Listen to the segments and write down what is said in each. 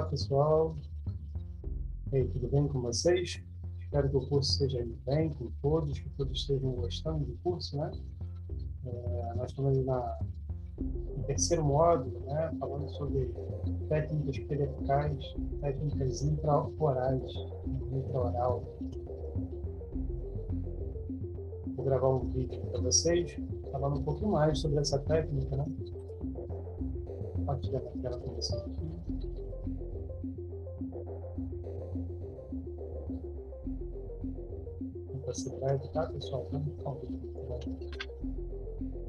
Olá, pessoal. E aí, tudo bem com vocês? Espero que o curso esteja indo bem com todos, que todos estejam gostando do curso, né? É, nós estamos na, no terceiro módulo, né? Falando sobre técnicas periapicais, técnicas intraorais, intraoral. Vou gravar um vídeo para vocês, falando um pouquinho mais sobre essa técnica, né? Compartilhar a tela com vocês ser breve, tá, pessoal? Um vídeo.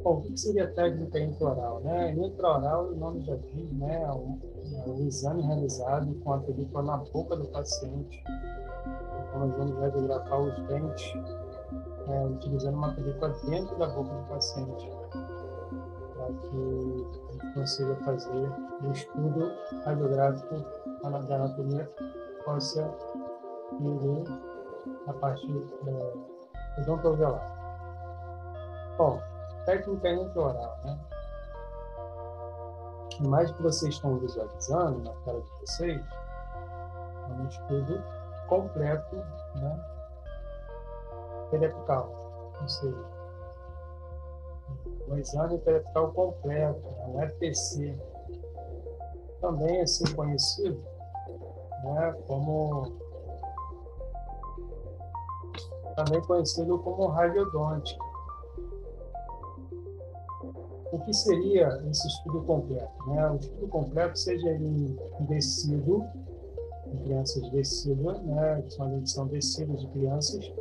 Bom, o que seria técnica intraoral? Né? Intraoral, o nome já diz, né? O, o exame realizado com a película na boca do paciente. Então, nós vamos radiografar os dentes é, utilizando uma película dentro da boca do paciente, para que consiga fazer o estudo radiográfico da anatomia óssea e a parte é, odontovelar. Bom, técnica intraoral, né? A imagem que vocês estão visualizando na tela de vocês é um estudo completo, né? periapical, ou seja, o exame periapical completo, um FPC, também é assim conhecido né, como também conhecido como radiodôntica. O que seria esse estudo completo? Né? O estudo completo, seja ele em descido, em crianças decíduas, né, que são, decíduos de crianças,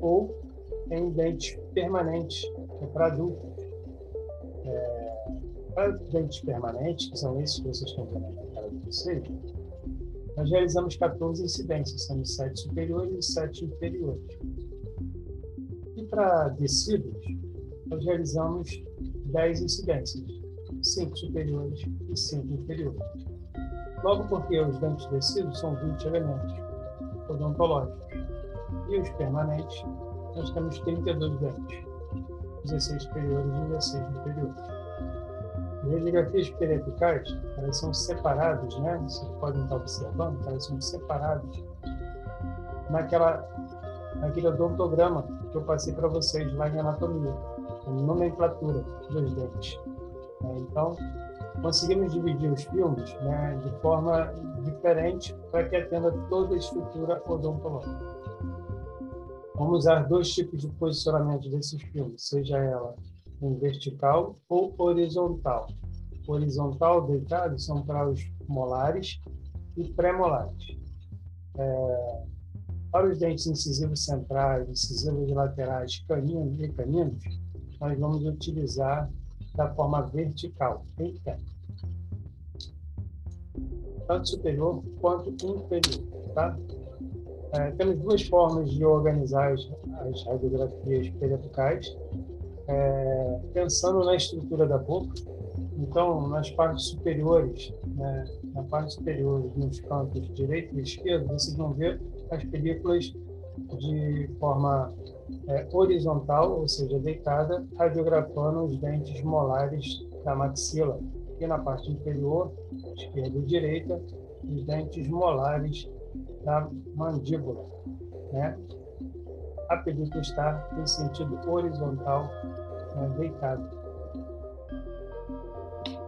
ou em dentes permanentes, que é para adultos. É, para dentes permanentes, que são esses que vocês estão vendo na cara de vocês, nós realizamos 14 incidências, sendo 7 superiores e 7 inferiores. E para tecidos, nós realizamos 10 incidências, 5 superiores e 5 inferiores. Logo porque os dentes tecidos são 20 elementos odontológicos e os permanentes, nós temos 32 dentes, 16 superiores e 16 inferiores. As radiografias periapicais, elas são separadas, né? Vocês podem estar observando, elas são separadas naquela, naquele odontograma que eu passei para vocês lá em anatomia, a nomenclatura dos dentes. Né? Então, conseguimos dividir os filmes né, de forma diferente para que atenda toda a estrutura odontológica. Vamos usar dois tipos de posicionamento desses filmes, seja ela em vertical ou horizontal. Horizontal, deitado, são para os molares e pré-molares. É, para os dentes incisivos centrais, incisivos laterais, caninos e caninos, nós vamos utilizar da forma vertical, em pé. Tanto superior quanto inferior, tá? É, temos duas formas de organizar as, as radiografias periapicais, é, pensando na estrutura da boca. Então, nas partes superiores, né, na parte superior, nos cantos direito e esquerdo, vocês vão ver as películas de forma é, horizontal, ou seja, deitada, radiografando os dentes molares da maxila. E na parte inferior, esquerda e direita, os dentes molares da mandíbula. Né? A película está em sentido horizontal, né, deitado.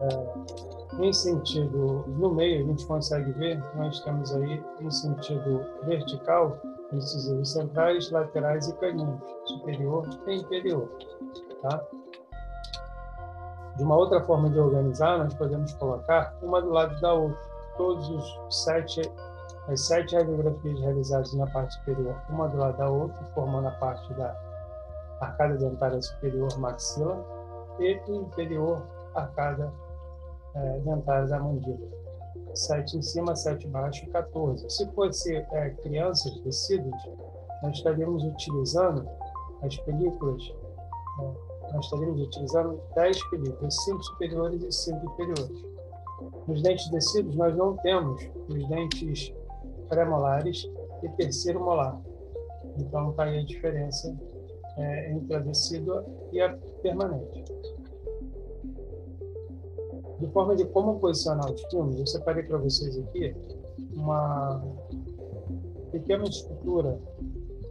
É, em sentido, no meio, a gente consegue ver, nós temos aí em sentido vertical, incisivos centrais, laterais e caninos, superior e inferior. Tá? De uma outra forma de organizar, nós podemos colocar uma do lado da outra, todos os sete as sete radiografias realizadas na parte superior, uma do lado da outra, formando a parte da arcada dentária superior maxila e inferior arcada é, dentária da mandíbula. Sete em cima, sete embaixo e 14. Se fosse é, crianças, tecidos, nós estaríamos utilizando as películas, é, nós estaríamos utilizando 10 películas, 5 superiores e 5 inferiores. Nos dentes tecidos, nós não temos os dentes pré-molares e terceiro molar. Então, está aí a diferença é, entre a decídua e a permanente. de forma de como posicionar os filmes, eu separei para vocês aqui uma pequena estrutura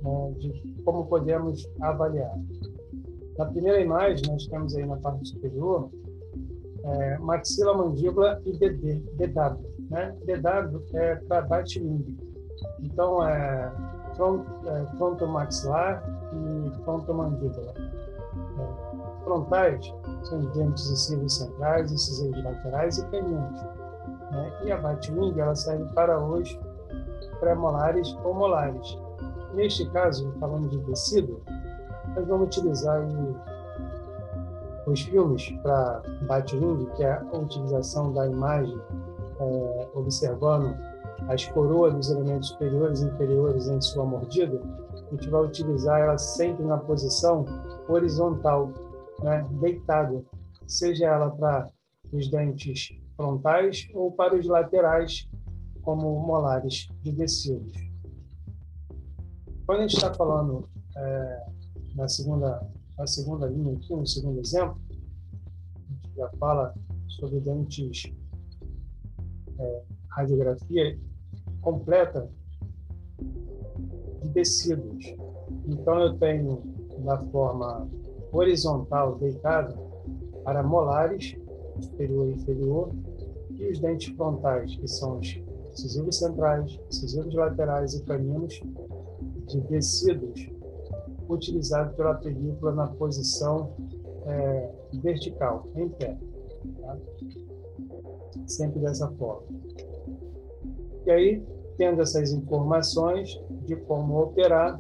né, de como podemos avaliar. Na primeira imagem, nós temos aí na parte superior é, maxila, mandíbula e DD, DW. Né? DW é para bate-língua. Então, é, front, é e frontomandíbula. É, frontais são os dentes incisivos centrais, incisivos laterais e caninos. Né? E a bate-língua ela serve para os pré-molares ou molares. Neste caso, falando de tecido, nós vamos utilizar os filmes para bate-língua, que é a utilização da imagem é, observando as coroas dos elementos superiores e inferiores em sua mordida, a gente vai utilizar ela sempre na posição horizontal, né, deitada, seja ela para os dentes frontais ou para os laterais, como molares de descidos. Quando a gente está falando é, na segunda na segunda linha aqui, no segundo exemplo, a gente já fala sobre dentes é, radiografia completa de tecidos. Então, eu tenho na forma horizontal deitada para molares, superior e inferior, e os dentes frontais, que são os incisivos centrais, incisivos laterais e caninos de tecidos utilizados pela película na posição é, vertical, em pé. Tá? Sempre dessa forma. E aí, tendo essas informações de como operar,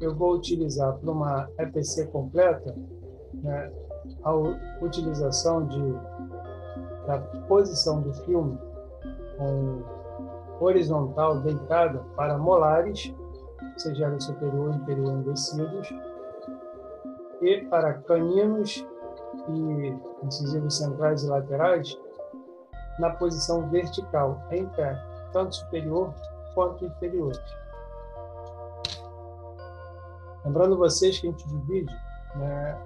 eu vou utilizar para uma EPC completa né, a utilização de, da posição do filme com horizontal deitada para molares, seja ela superior inferior endurecidos, e para caninos e incisivos centrais e laterais na posição vertical, em pé, tanto superior quanto inferior. Lembrando vocês que a gente divide né,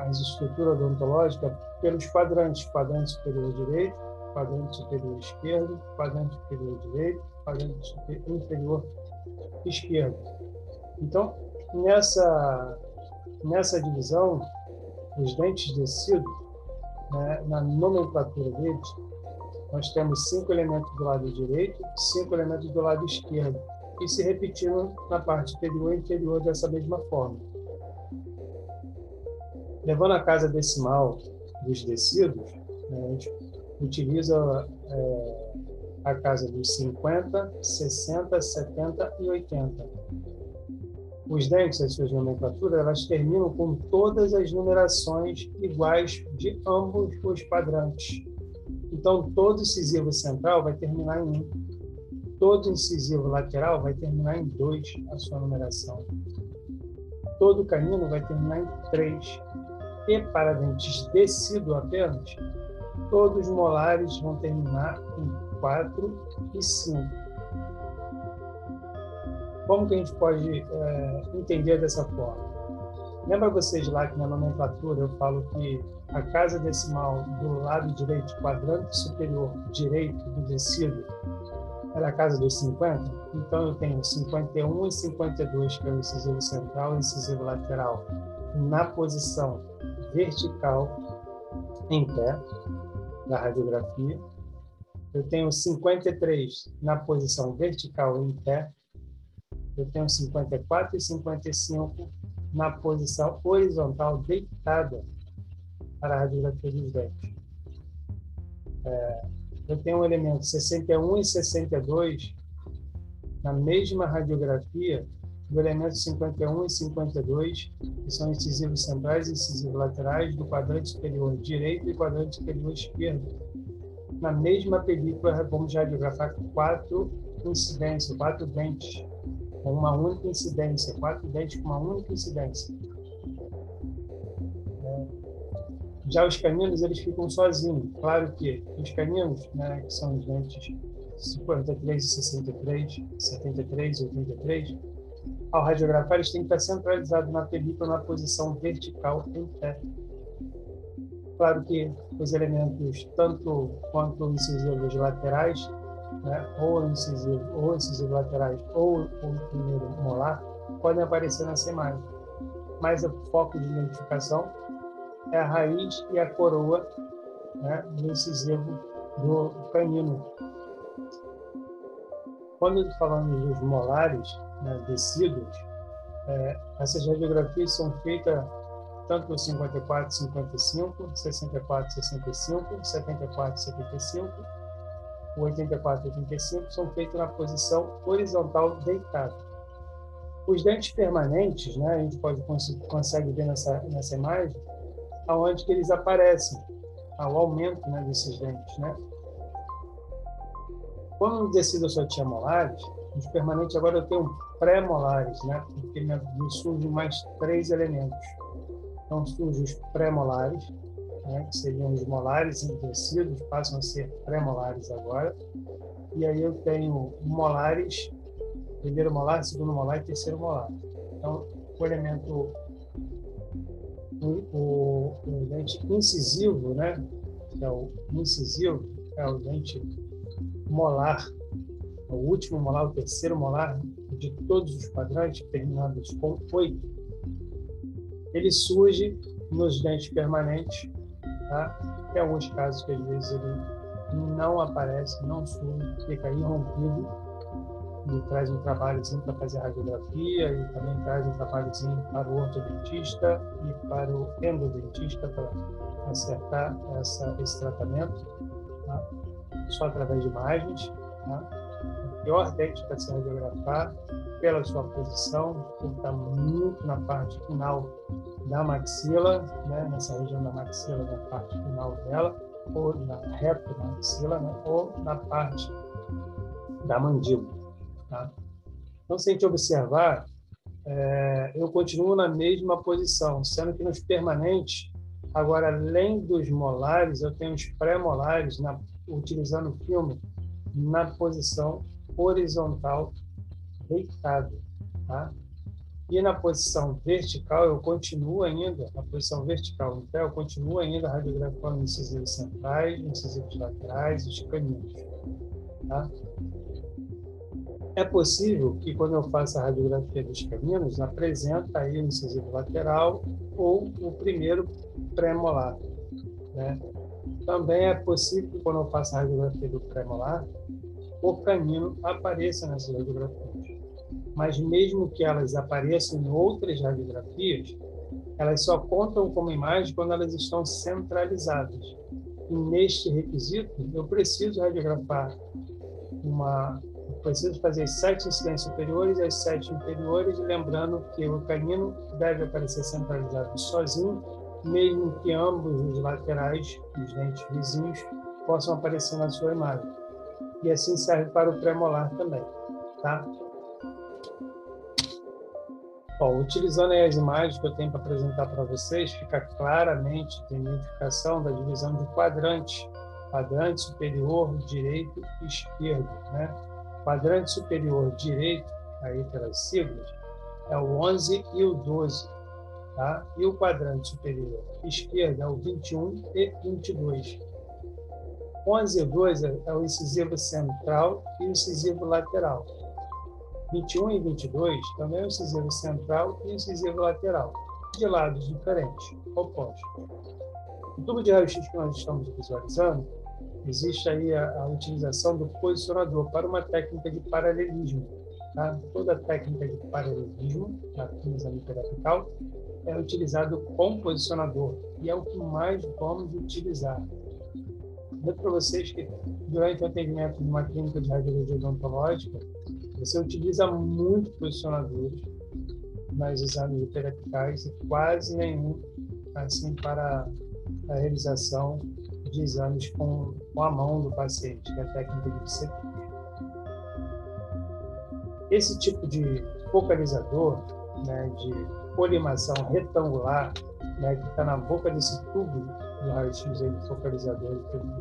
as estruturas odontológicas pelos quadrantes, quadrante superior direito, quadrante superior esquerdo, quadrante superior direito, quadrante inferior esquerdo. Então, nessa, nessa divisão, os dentes descidos, né, na nomenclatura deles, nós temos cinco elementos do lado direito, cinco elementos do lado esquerdo, e se repetindo na parte superior e inferior dessa mesma forma. Levando a casa decimal dos descidos, né, a gente utiliza é, a casa dos 50, 60, 70 e 80. Os dentes, as suas nomenclaturas, elas terminam com todas as numerações iguais de ambos os quadrantes. Então, todo incisivo central vai terminar em 1. Todo incisivo lateral vai terminar em 2, a sua numeração. Todo canino vai terminar em 3. E para dentes decido apenas, todos os molares vão terminar em 4 e 5. Como que a gente pode é, entender dessa forma? Lembra vocês lá que na nomenclatura eu falo que a casa decimal do lado direito, quadrante superior direito do tecido, era a casa dos 50? Então eu tenho 51 e 52, que é o incisivo central e incisivo lateral, na posição vertical, em pé, da radiografia. Eu tenho 53 na posição vertical, em pé. Eu tenho 54 e 55 na posição horizontal deitada para a radiografia dos dentes. É, eu tenho um elemento 61 e 62 na mesma radiografia do elemento 51 e 52, que são incisivos centrais e incisivos laterais do quadrante superior direito e quadrante superior esquerdo. Na mesma película, vamos radiografar quatro incidências, quatro dentes com uma única incidência, quatro dentes com uma única incidência. É. Já os caninos, eles ficam sozinhos. Claro que os caninos, né, que são os dentes 53 e 63, 73 e 83, ao radiografar, eles têm que estar centralizados na película na posição vertical em pé. Claro que os elementos, tanto quanto incisivos laterais, né, ou incisivos ou incisivos laterais, ou o primeiro molar, podem aparecer nessa imagem. Mas o foco de identificação é a raiz e a coroa né, do incisivo do canino. Quando falamos dos molares, né, decíduos, é, essas radiografias são feitas tanto no 54, 55, 64, 65, 74, 75, 84 e 85 são feitos na posição horizontal deitado. Os dentes permanentes, né, a gente pode consegue ver nessa nessa imagem, aonde que eles aparecem, ao aumento né, desses dentes, né? Quando no eu só tinha molares, os permanentes agora eu tenho pré-molares, né? Porque me surgem mais três elementos. Então surgem os pré-molares, né? que seriam os molares endurecidos, passam a ser pré-molares agora. E aí eu tenho molares, primeiro molar, segundo molar e terceiro molar. Então, o elemento o, o, dente incisivo, né? Que é o incisivo, é o dente molar, o último molar, o terceiro molar de todos os quadrantes, terminados com oito, ele surge nos dentes permanentes, tá? Tem alguns casos que às vezes ele não aparece, não surge, fica irrompido e traz um trabalhozinho para fazer radiografia e também traz um trabalhozinho para o ortodontista e para o endodentista para acertar essa, esse tratamento, tá? só através de imagens. Tá? O pior dente para se radiografar pela sua posição, por estar muito na parte final da maxila, né? nessa região da maxila, na parte final dela, ou na reta da maxila, né? ou na parte da mandíbula. Tá? Então, se a gente observar, é, eu continuo na mesma posição, sendo que nos permanentes, agora, além dos molares, eu tenho os pré-molares, utilizando o filme, na posição horizontal, deitado. Tá? E na posição vertical, eu continuo ainda, na posição vertical em pé, eu continuo ainda radiografando incisivos centrais, incisivos laterais, os caninos. Tá? É possível que, quando eu faça a radiografia dos caninos, apresenta aí o incisivo lateral ou o primeiro pré-molar. Né? Também é possível que, quando eu faça a radiografia do pré-molar, o canino apareça nessas radiografias. Mas, mesmo que elas apareçam em outras radiografias, elas só contam como imagem quando elas estão centralizadas. E, neste requisito, eu preciso radiografar uma preciso fazer sete incidências superiores e as sete inferiores, lembrando que o canino deve aparecer centralizado sozinho, mesmo que ambos os laterais, os dentes vizinhos, possam aparecer na sua imagem. E assim serve para o premolar também, tá? Bom, utilizando as imagens que eu tenho para apresentar para vocês, fica claramente a identificação da divisão de quadrantes, quadrante superior, direito e esquerdo, né? quadrante superior direito, aí pelas siglas, é o 11 e o 12, tá? E o quadrante superior esquerdo é o 21 e 22. 11 e 12 é o incisivo central e o incisivo lateral. 21 e 22 também é o incisivo central e o incisivo lateral, de lados diferentes, opostos. O tubo de raio-x que nós estamos visualizando existe aí a, a, utilização do posicionador para uma técnica de paralelismo. Tá? Toda técnica de paralelismo, na exame periapical, é utilizado com posicionador e é o que mais vamos utilizar. Digo para vocês que durante o atendimento de uma clínica de radiologia odontológica, você utiliza muito posicionadores nas exames periapicais e quase nenhum assim para a realização de exames com, com a mão do paciente, que é a técnica de dissetor. Esse tipo de focalizador, né, de colimação retangular, né, que está na boca desse tubo do raio-x de focalizador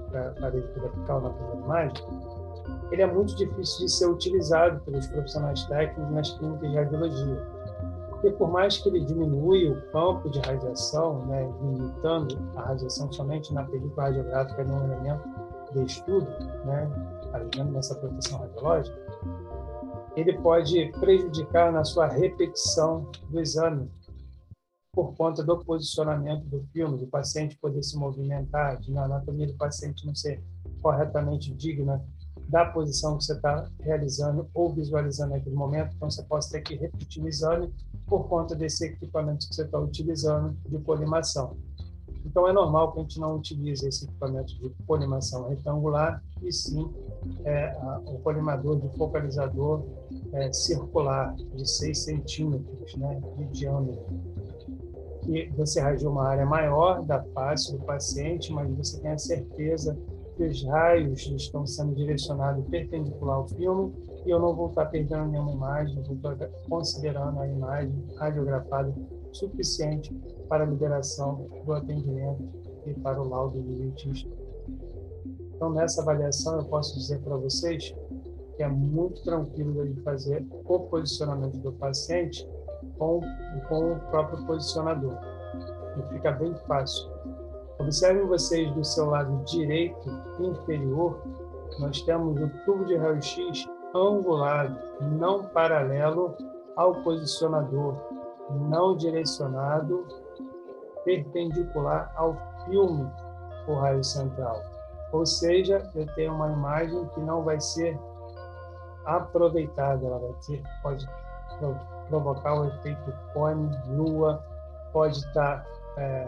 para a parede na primeira imagem, ele é muito difícil de ser utilizado pelos profissionais técnicos nas clínicas de radiologia. porque por mais que ele diminui o campo de radiação, né, limitando a radiação somente na película radiográfica de um elemento de estudo, né, ajudando nessa proteção radiológica, ele pode prejudicar na sua repetição do exame, por conta do posicionamento do filme, do paciente poder se movimentar, de na anatomia do paciente não ser corretamente digna da posição que você está realizando ou visualizando naquele momento. Então, você pode ter que repetir o exame por conta desse equipamento que você está utilizando de colimação. Então, é normal que a gente não utilize esse equipamento de colimação retangular, e sim é, o colimador de focalizador é, circular de 6 centímetros né, de diâmetro. Que você radia uma área maior da face do paciente, mas você tem a certeza que os raios estão sendo direcionados perpendicular ao filme e eu não vou estar perdendo nenhuma imagem, vou estar considerando a imagem radiografada suficiente para a liberação do atendimento e para o laudo do dentista. Então, nessa avaliação, eu posso dizer para vocês que é muito tranquilo de fazer o posicionamento do paciente com, com o próprio posicionador. E fica bem fácil. Observem vocês do seu lado direito inferior, nós temos o tubo de raio-x angulado, não paralelo ao posicionador, não direcionado, perpendicular ao filme, o raio central. Ou seja, eu tenho uma imagem que não vai ser aproveitada, ela vai ter, pode provocar o efeito cone, lua, pode estar é,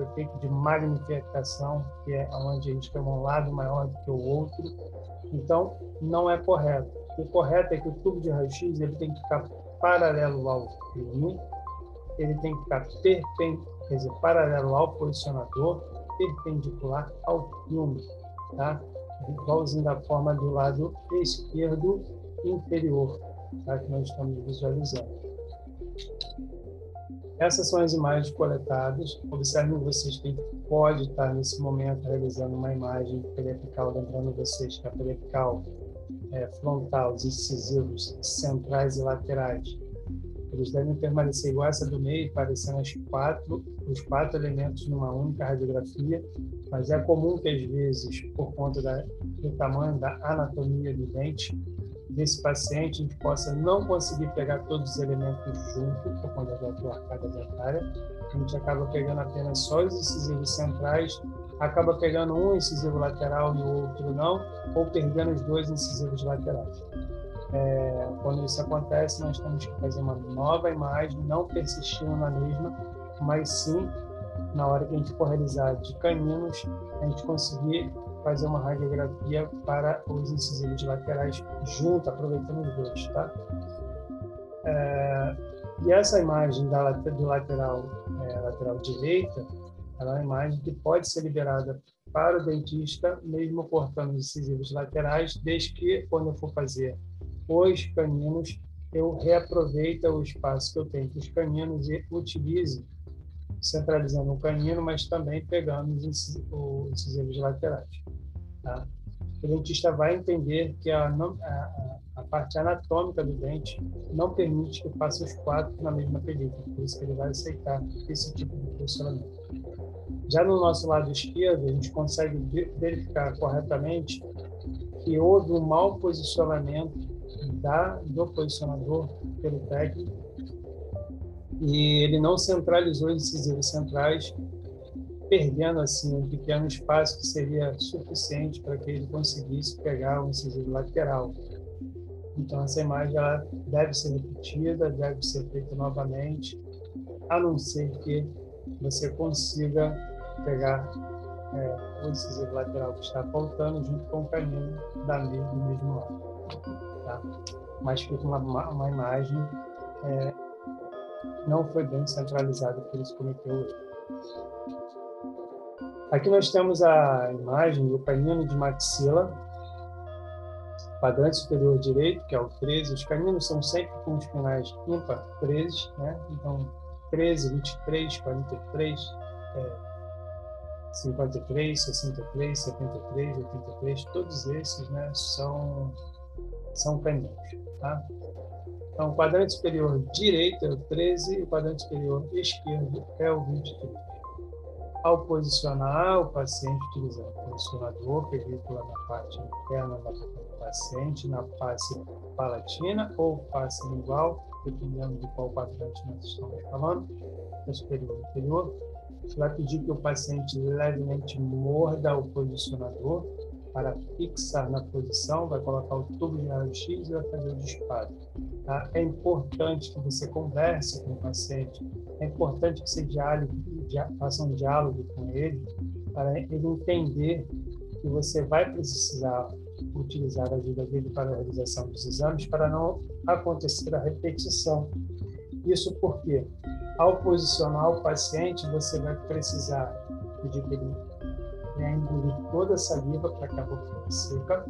o efeito de magnificação, que é onde a gente tem um lado maior do que o outro. Então, não é correto. O correto é que o tubo de raio-x ele tem que ficar paralelo ao filme, ele tem que ficar perpendicular, dizer, paralelo ao posicionador, perpendicular ao filme, tá? Igualzinho da forma do lado esquerdo inferior, tá? que nós estamos visualizando. Essas são as imagens coletadas. Observem vocês que pode estar nesse momento realizando uma imagem periapical, lembrando vocês que a periapical é, frontal, os incisivos centrais e laterais, eles devem permanecer igual essa do meio, parecendo as quatro, os quatro elementos numa única radiografia, mas é comum que às vezes, por conta da, do tamanho da anatomia do dente, desse paciente, a gente possa não conseguir pegar todos os elementos juntos, por conta da tua arcada dentária. A gente acaba pegando apenas só os incisivos centrais, acaba pegando um incisivo lateral e o outro não, ou perdendo os dois incisivos laterais. É, quando isso acontece, nós temos que fazer uma nova imagem, não persistindo na mesma, mas sim, na hora que a gente for realizar de caninos, a gente conseguir fazer uma radiografia para os incisivos laterais junto, aproveitando os dois, tá? É, e essa imagem da, do lateral, é, lateral direita, ela é uma imagem que pode ser liberada para o dentista, mesmo cortando os incisivos laterais, desde que, quando eu for fazer os caninos, eu reaproveite o espaço que eu tenho com os caninos e utilize centralizando o canino, mas também pegando os incisivos laterais. Tá? O dentista vai entender que a, a, a, parte anatômica do dente não permite que faça os quatro na mesma película, por isso que ele vai aceitar esse tipo de posicionamento. Já no nosso lado esquerdo, a gente consegue verificar corretamente que houve um mau posicionamento da, do posicionador pelo técnico e ele não centralizou os incisivos centrais perdendo assim um pequeno espaço que seria suficiente para que ele conseguisse pegar o incisivo lateral. Então essa imagem ela deve ser repetida, deve ser feita novamente, a não ser que você consiga pegar é, o incisivo lateral que está faltando junto com o canino da mesma, do mesmo lado. Tá? Mas fica uma, uma imagem é, não foi bem centralizada, o erro. Aqui nós temos a imagem do canino de maxila, quadrante superior direito, que é o 13. Os caninos são sempre com os finais ímpar 13, né? Então, 13, 23, 43, é, 53, 63, 73, 83, todos esses né, são, são caninhos. Tá? Então, o quadrante superior direito é o 13 e o quadrante superior esquerdo é o 23. Ao posicionar o paciente utilizando o posicionador, película na parte interna da paciente, na face palatina ou face lingual, dependendo de qual quadrante nós estamos falando, é superior inferior, você vai pedir que o paciente levemente morda o posicionador para fixar na posição, vai colocar o tubo de raio-x e vai fazer o disparo. Tá? É importante que você converse com o paciente, é importante que você diálogue, faça um diálogo com ele, para ele entender que você vai precisar utilizar a ajuda dele para a realização dos exames, para não acontecer a repetição. Isso porque ao posicionar o paciente, você vai precisar pedir para ele né, engolir toda a saliva para que a boca fique seca,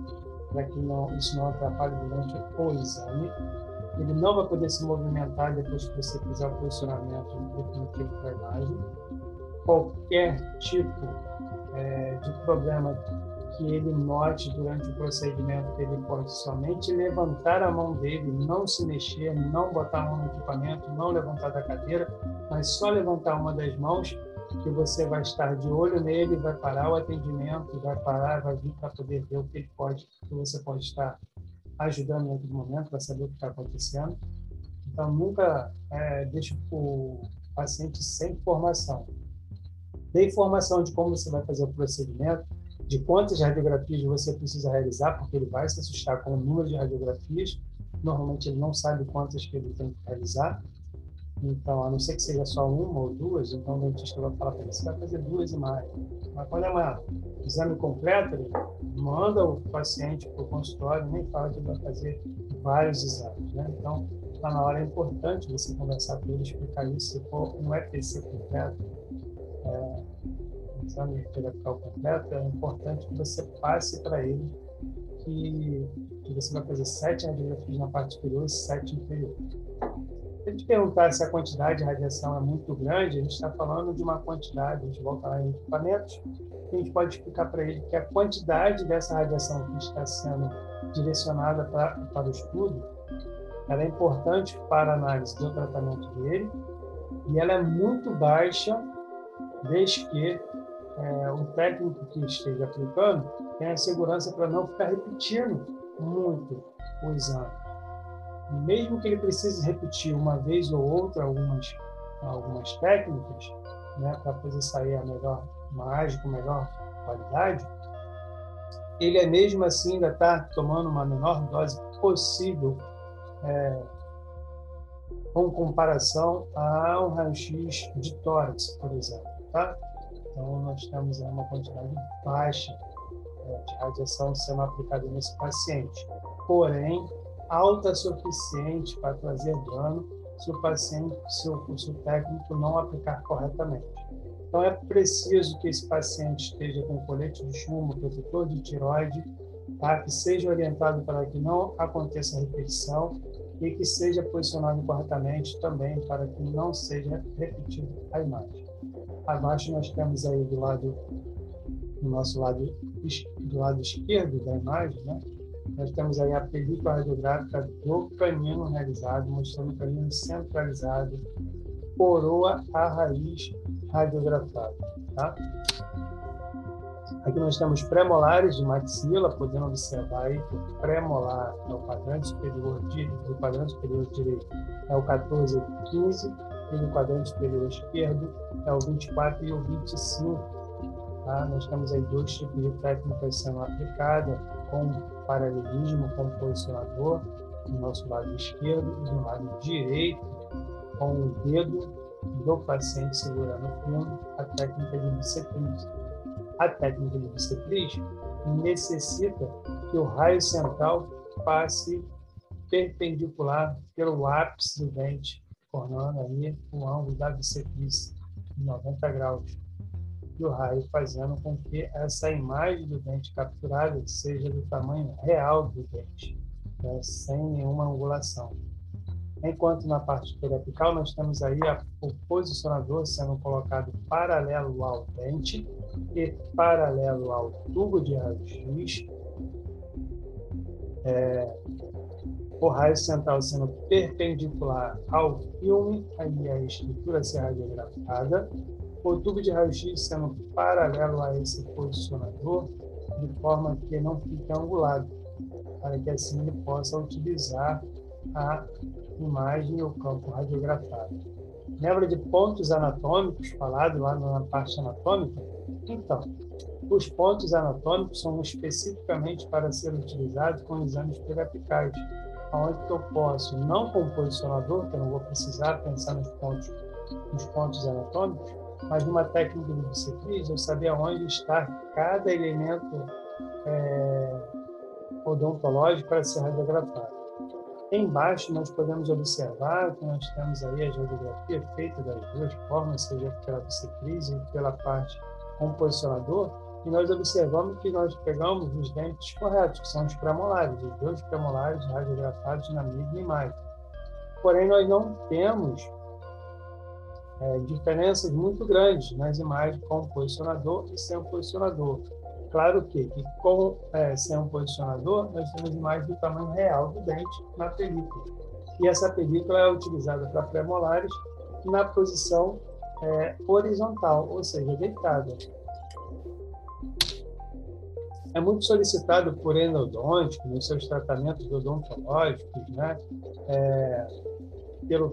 para que não, isso não atrapalhe durante o exame. Ele não vai poder se movimentar depois que você fizer o posicionamento definitivo da imagem. Qualquer tipo é, de problema que ele note durante o procedimento, ele pode somente levantar a mão dele, não se mexer, não botar a mão no equipamento, não levantar da cadeira, mas só levantar uma das mãos que você vai estar de olho nele, vai parar o atendimento, vai parar, vai vir para poder ver o que ele pode, que você pode estar ajudando em outro momento, para saber o que está acontecendo. Então, nunca é, deixe o paciente sem informação. Dê informação de como você vai fazer o procedimento, de quantas radiografias você precisa realizar, porque ele vai se assustar com o número de radiografias. Normalmente ele não sabe quantas que ele tem que realizar. Então, a não ser que seja só uma ou duas, então o dentista vai falar para ele, você vai fazer duas mais. Mas quando é uma exame completo, ele manda o paciente para o consultório, nem fala que vai fazer vários exames. Né? Então, está na hora, é importante você conversar com ele, explicar isso, se for um EPC completo, é, exame periapical completo, é importante que você passe para ele que, que, você vai fazer sete radiografias na parte superior e sete inferior. Se a gente perguntar se a quantidade de radiação é muito grande, a gente está falando de uma quantidade, a gente volta lá em equipamentos, a gente pode explicar para ele que a quantidade dessa radiação que está sendo direcionada para, para o estudo, ela é importante para a análise do tratamento dele e ela é muito baixa desde que é, o técnico que esteja aplicando tenha segurança para não ficar repetindo muito o exame. Mesmo que ele precise repetir uma vez ou outra algumas, algumas técnicas, né, para fazer sair a melhor imagem, com melhor qualidade, ele é mesmo assim ainda está tomando uma menor dose possível é, com comparação a um raio-x de tórax, por exemplo. Tá? Então, nós temos uma quantidade baixa é, de radiação sendo aplicada nesse paciente, porém, alta suficiente para trazer dano se o paciente, se o, se o técnico não aplicar corretamente. Então, é preciso que esse paciente esteja com colete de chumbo, protetor de tiroide, tá? que seja orientado para que não aconteça repetição e que seja posicionado corretamente também para que não seja repetida a imagem. Abaixo nós temos aí do lado, do nosso lado, do lado esquerdo da imagem, né? Nós temos aí a película radiográfica do canino realizado, mostrando o canino centralizado, coroa a raiz radiografada. Tá? Aqui nós temos premolares de maxila, podendo observar aí que o premolar é o quadrante superior, do quadrante superior direito é o 14 e 15, e no quadrante superior esquerdo é o 24 e o 25. Tá? Nós temos aí dois tipos de técnicas sendo aplicadas, com paralelismo, com posicionador, do nosso lado esquerdo e do lado direito, com o dedo do paciente segurando o fino, a técnica de bissetriz. A técnica de bissetriz necessita que o raio central passe perpendicular pelo ápice do dente formando aí um ângulo da bissetriz de 90 graus e o raio fazendo com que essa imagem do dente capturada seja do tamanho real do dente, né, sem nenhuma angulação. Enquanto na parte superior nós temos aí a, o posicionador sendo colocado paralelo ao dente e paralelo ao tubo de raio-x, é, o raio central sendo perpendicular ao filme, aí a estrutura ser radiografada, o tubo de raio-x sendo paralelo a esse posicionador, de forma que não fique angulado, para que assim ele possa utilizar a imagem e o campo radiografado. Lembra de pontos anatômicos, falado lá na parte anatômica? Então, os pontos anatômicos são especificamente para ser utilizados com exames periapicais, onde eu posso, não com o posicionador, que eu não vou precisar pensar nos pontos, nos pontos anatômicos, mas numa técnica de disciplina, eu saber onde está cada elemento é, odontológico para ser radiografado. Embaixo nós podemos observar que nós temos aí a radiografia feita das duas formas, seja pela bissetriz e pela parte com posicionador, e nós observamos que nós pegamos os dentes corretos, que são os premolares, os dois premolares radiografados na mesma imagem. Porém, nós não temos é, diferenças muito grandes nas imagens com posicionador e sem posicionador. Claro que, que com é, sem posicionador, nós temos imagens do tamanho real do dente na película. E essa película é utilizada para premolares na posição é, horizontal, ou seja, deitada. É muito solicitado por endodôntico nos seus tratamentos odontológicos, né? É, pelo,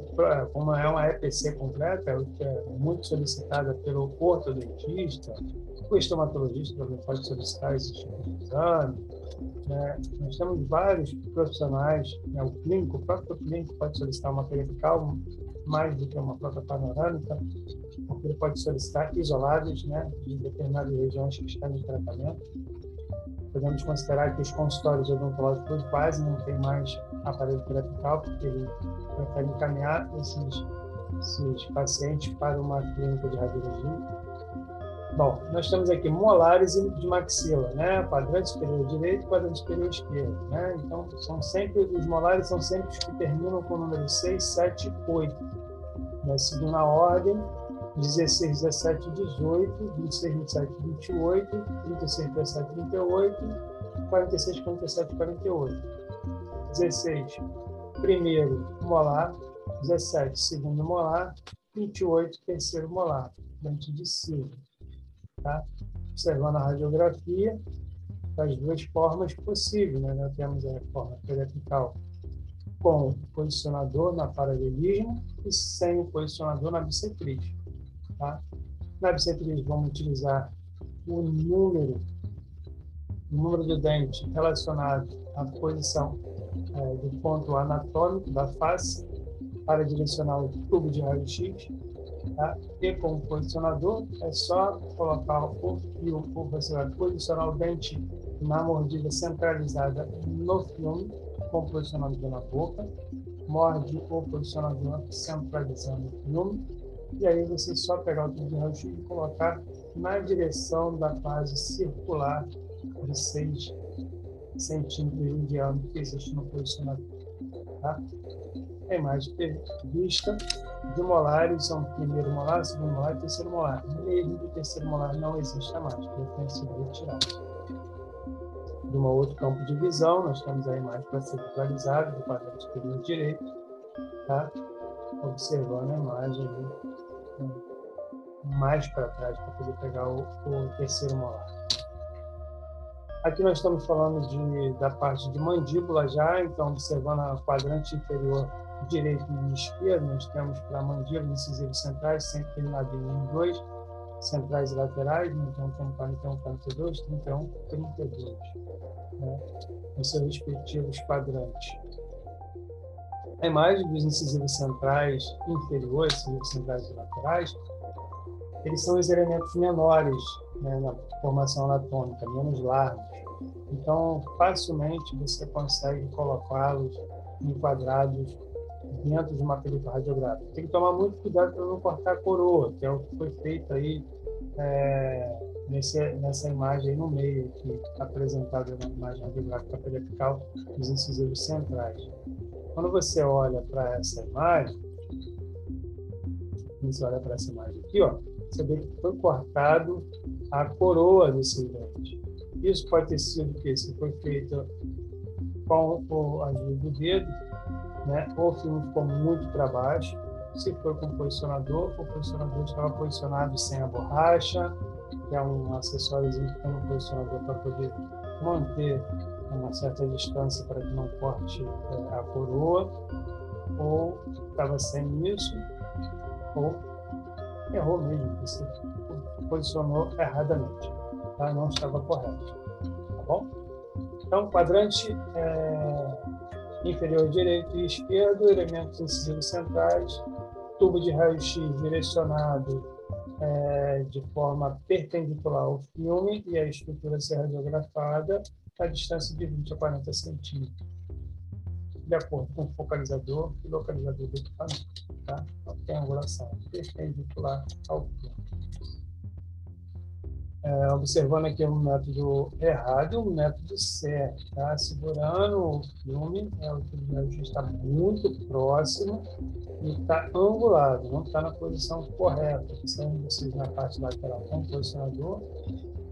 como é uma EPC completa, é muito solicitada pelo ortodontista, o estomatologista também pode solicitar esse tipo de exame. Né? Nós temos vários profissionais, né? o clínico, o próprio clínico pode solicitar uma perical mais do que uma placa panorâmica, ele pode solicitar isolados né, de determinadas regiões que estão em tratamento. Podemos considerar que os consultórios odontológicos quase não têm mais aparelho periapical, porque ele prefere encaminhar esses, esses pacientes para uma clínica de radiologia Bom, nós temos aqui molares de maxila, né? Quadrante superior direito e quadrante superior esquerdo, né? Então, são sempre, os molares são sempre os que terminam com o número 6, 7 8. Né? Seguindo a ordem, 16, 17, 18, 26, 27, 28, 36, 17, 38, 46, 47, 48. 16, primeiro molar, 17, segundo molar, 28, terceiro molar, dente de cima tá? observando a radiografia das duas formas possíveis. Né? Nós temos a forma periapical com posicionador na paralelismo e sem o posicionador na bissetriz. Tá? Na bissetriz, vamos utilizar o número, o número do dente relacionado à posição é, do ponto anatômico da face para direcionar o tubo de raio-x Tá? E com o posicionador, é só colocar o fio, ou você vai posicionar o dente na mordida centralizada no filme, com o posicionador na boca, morde o posicionador centralizando o filme, e aí você só pegar o tubo de raio-x e colocar na direção da fase circular de 6 centímetros de diâmetro que existe no posicionador. Tá? A imagem vista de molares são primeiro molar, segundo molar e terceiro molar. Mesmo do terceiro molar não existe mais, porque tem sido retirado. De um outro campo de visão, nós temos a imagem para ser visualizada do quadrante superior direito, tá? observando a imagem ali, mais para trás para poder pegar o, o, terceiro molar. Aqui nós estamos falando de, da parte de mandíbula já, então observando a quadrante inferior direito e esquerdo, nós temos para a mandíbula incisivos centrais, sempre terminado em 2, centrais e laterais, né? então tem 41, 42, 31, 32, né? nos seus respectivos quadrantes. A imagem dos incisivos centrais inferiores, incisivos centrais e laterais, eles são os elementos menores né, na formação anatômica, menos largos. Então, facilmente você consegue colocá-los enquadrados dentro de uma película radiográfica. Tem que tomar muito cuidado para não cortar a coroa, que é o que foi feito aí é, nesse, nessa imagem aí no meio, que apresentada na imagem radiográfica periapical dos incisivos centrais. Quando você olha para essa imagem, você olha para essa imagem aqui, ó, você vê que foi cortado a coroa desse dente. Isso pode ter sido que se foi feito com, a ajuda do dedo, né? ou o filme ficou muito para baixo. Se for com posicionador, o posicionador estava posicionado sem a borracha, que é um acessóriozinho que tem no posicionador para poder manter uma certa distância para que não corte é, a coroa, ou estava sem isso, ou errou mesmo, você posicionou erradamente, tá? não estava correto. Tá bom? Então, quadrante é, inferior direito e esquerdo, elementos incisivos centrais, tubo de raio-x direcionado é, de forma perpendicular ao filme e a estrutura ser radiografada a distância de 20 a 40 centímetros, de acordo com o focalizador e localizador do equipamento. Tá? Então, tem angulação perpendicular ao filme. É, observando aqui um método errado um método certo, tá? Segurando o filme, é, o filme está muito próximo e está angulado, não está na posição correta. Sendo vocês na parte lateral com o posicionador,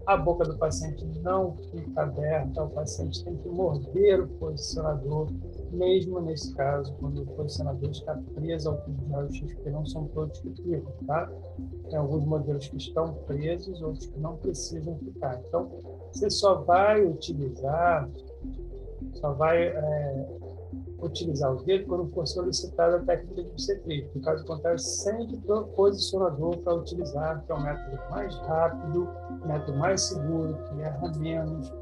a boca do paciente não fica aberta, o paciente tem que morder o posicionador, mesmo nesse caso, quando o posicionador está preso ao tubo de raio-x, porque não são todos que ficam, tá? Tem alguns modelos que estão presos, outros que não precisam ficar. Então, você só vai utilizar, só vai é, utilizar o dedo quando for solicitada a técnica de obstetrícia. No caso contrário, sempre o posicionador para utilizar, que é o método mais rápido, método mais seguro, que erra menos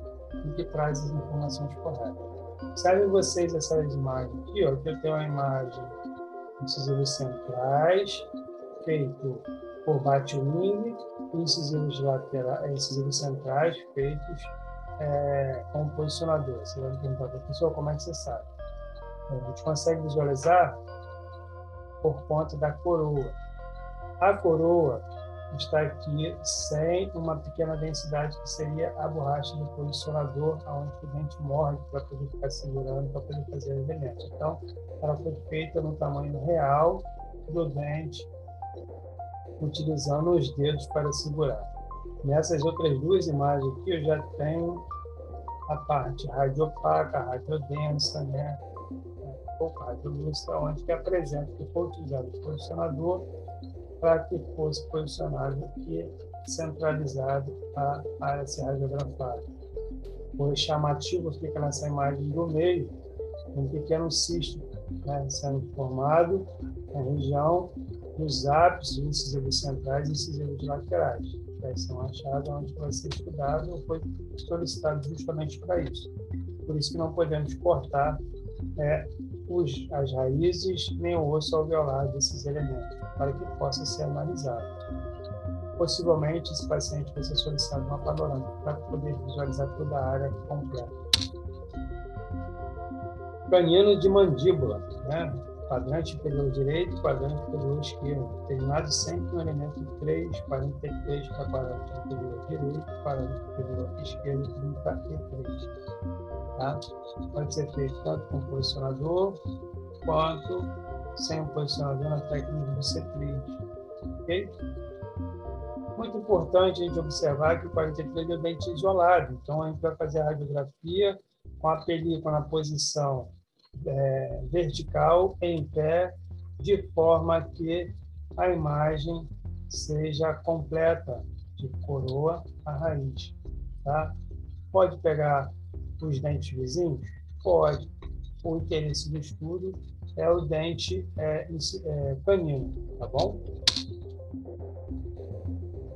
e que traz as informações corretas. Sabem vocês essas imagens aqui? Ó, aqui eu tenho uma imagem incisivos centrais, feito por Batwing, incisivos, laterais, incisivos centrais, feitos é, com posicionador. Você vai me perguntar pessoa como é que você sabe. A gente consegue visualizar por conta da coroa. A coroa está aqui sem uma pequena densidade que seria a borracha do posicionador, onde o dente morre para poder ficar segurando, para poder fazer o elemento. Então, ela foi feita no tamanho real do dente, utilizando os dedos para segurar. Nessas outras duas imagens aqui, eu já tenho a parte radiopaca, radiodensa, né? pouco radiolúcida, onde que apresenta que foi utilizado o posicionador para que fosse posicionado e centralizado a área ser radiografada. O chamativo fica nessa imagem do meio, um pequeno cisto né, sendo formado na região dos ápices incisivos centrais e incisivos laterais. Ser uma chave onde vai ser estudado foi solicitado justamente para isso. Por isso que não podemos cortar é, os, as raízes nem o osso alveolar desses elementos, para que possa ser analisado. Possivelmente, esse paciente vai ser solicitado uma panorâmica para poder visualizar toda a área completa. Canino de mandíbula, né? quadrante inferior direito, quadrante inferior esquerdo, terminado sempre no elemento 3, 43 para quadrante inferior direito, quadrante inferior esquerdo, 33 Tá? Pode ser feito tanto com posicionador quanto sem o posicionador na técnica do C3. Ok? Muito importante a gente observar que o 43 é dente isolado. Então, a gente vai fazer a radiografia com a película na posição é, vertical, em pé, de forma que a imagem seja completa, de coroa a raiz. Tá? Pode pegar os dentes vizinhos? Pode. O interesse do estudo é o dente é, é, canino, tá bom?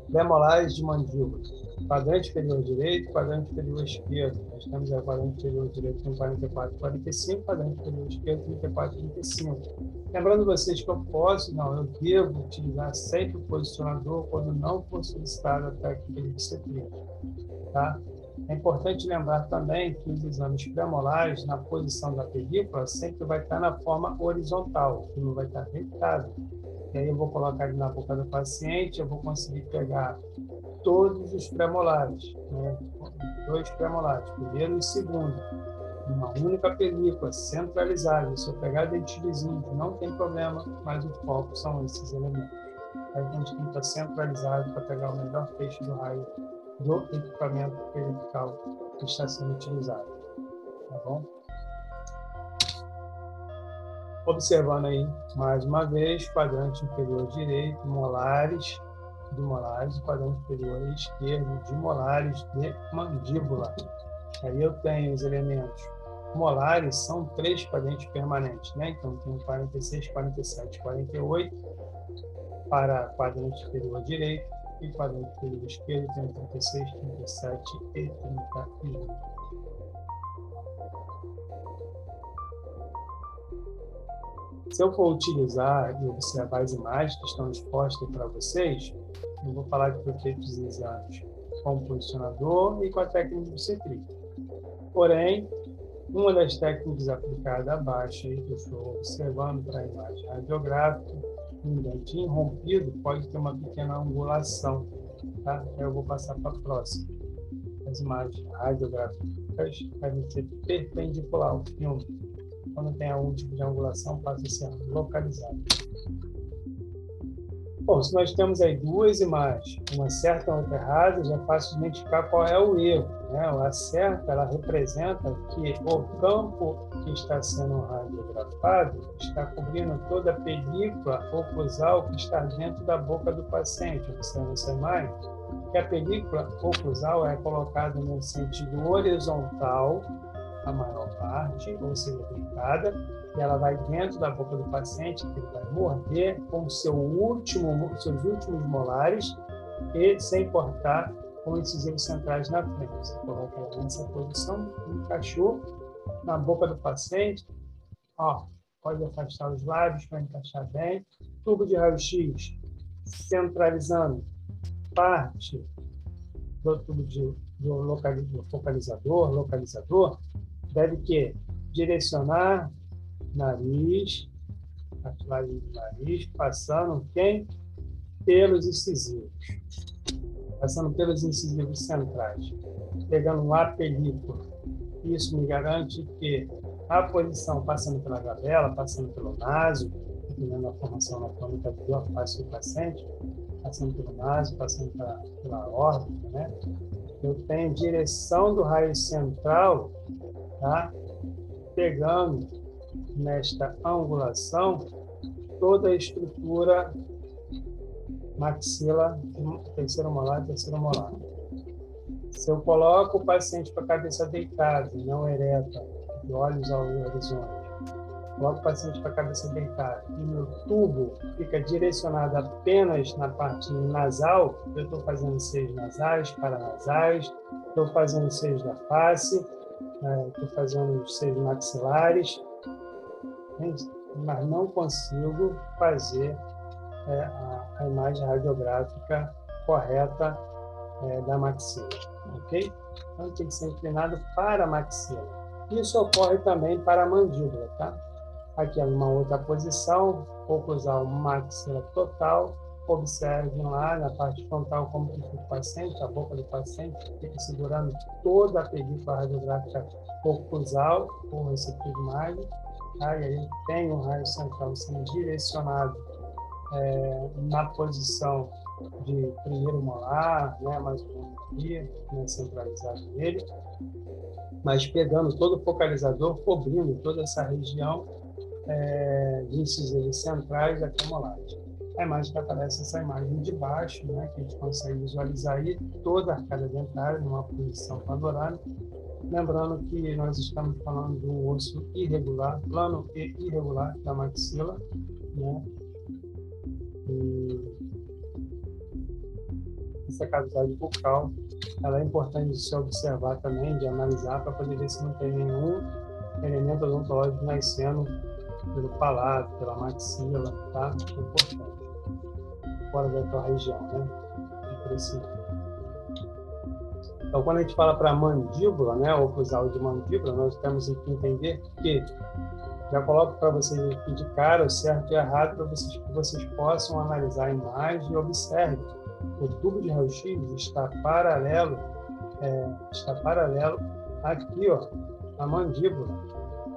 Bemolais de mandíbula. Quadrante superior direito, quadrante superior esquerdo. Nós temos a quadrante superior direito com 44, 45, quadrante superior esquerdo 34, 35. Lembrando vocês que eu posso, não, eu devo utilizar sempre o posicionador quando não for solicitada a técnica de CP, tá? É importante lembrar também que os exames premolares, na posição da película, sempre vai estar na forma horizontal, que não vai estar deitado. E aí eu vou colocar ele na boca do paciente, eu vou conseguir pegar todos os premolares, né? dois premolares, primeiro e segundo, uma única película, centralizada. Se eu pegar dente vizinho, não tem problema, mas o foco são esses elementos. Aí a gente estar centralizado para pegar o melhor peixe do raio do equipamento periodical que está sendo utilizado. Tá bom? Observando aí, mais uma vez, quadrante inferior direito, molares de molares, quadrante inferior esquerdo de molares de mandíbula. Aí eu tenho os elementos molares, são três quadrantes permanentes, né? Então, tem 46, 47, 48 para quadrante inferior direito e quadrante inferior esquerdo tem 36, 37 e 31. Se eu for utilizar e observar as imagens que estão expostas para vocês, eu vou falar que foi feito exames com o posicionador e com a técnica do CETRI. Porém, uma das técnicas aplicadas abaixo, que eu estou observando para a imagem radiográfica, um dentinho rompido pode ter uma pequena angulação. Tá? Eu vou passar para a próxima. As imagens radiográficas devem ser perpendicular ao filme. Quando tem algum tipo de angulação, passa a ser localizado. Bom, se nós temos aí duas imagens, uma certa e outra errada, já é fácil identificar qual é o erro. Né? A certa, ela representa que o campo que está sendo radiografado está cobrindo toda a película oclusal que está dentro da boca do paciente. Observe essa imagem, que a película oclusal é colocada no sentido horizontal, a maior parte, ou seja, delicada, e ela vai dentro da boca do paciente, que ele vai morder com seu último, seus últimos molares e sem cortar com incisivos centrais na frente. Você coloca nessa posição, encaixou na boca do paciente, ó, pode afastar os lábios para encaixar bem. Tubo de raio-x centralizando parte do tubo de, do, localizador, localizador, deve que direcionar nariz, cartilagem do nariz, passando quem? Pelos incisivos. Passando pelos incisivos centrais. Pegando um ar película. Isso me garante que a posição passando pela gabela, passando pelo naso, dependendo da formação anatômica do face do paciente, passando pelo naso, passando pela, pela órbita, né? Eu tenho direção do raio central, tá? Pegando nesta angulação toda a estrutura maxila, terceiro molar, terceiro molar. Se eu coloco o paciente com a cabeça deitada, não ereta, de olhos ao horizonte, coloco o paciente com a cabeça deitada e meu tubo fica direcionado apenas na parte nasal, eu estou fazendo seios nasais, paranasais, estou fazendo seios da face, estou é, fazendo seios maxilares, mas não consigo fazer é, a, a, imagem radiográfica correta é, da maxila, ok? Então tem que ser inclinado para a maxila. Isso ocorre também para a mandíbula, tá? Aqui é uma outra posição, oclusal maxila total, observe lá na parte frontal como que fica o paciente, a boca do paciente, fica segurando toda a película radiográfica oclusal, ou receptivo imagem, Tá? E aí tem um raio central sendo direcionado é, na posição de primeiro molar, né, mais menos aqui, né, centralizado nele, mas pegando todo o focalizador, cobrindo toda essa região é, de incisões centrais até molares. A imagem que aparece essa imagem de baixo, né, que a gente consegue visualizar aí toda a arcada dentária numa posição panorâmica, Lembrando que nós estamos falando de um osso irregular, plano e irregular da maxila, né? E essa cavidade bucal, ela é importante de se observar também, de analisar, para poder ver se não tem nenhum elemento odontológico nascendo pelo palato, pela maxila, tá? É importante. Fora da tua região, né? Crescimento. Então, quando a gente fala para mandíbula, né, ou cruzal de mandíbula, nós temos que entender que já coloco para vocês aqui de cara o certo e errado para vocês, que vocês possam analisar a imagem e observe. O tubo de raio-x está paralelo, é, está paralelo aqui, ó, a mandíbula.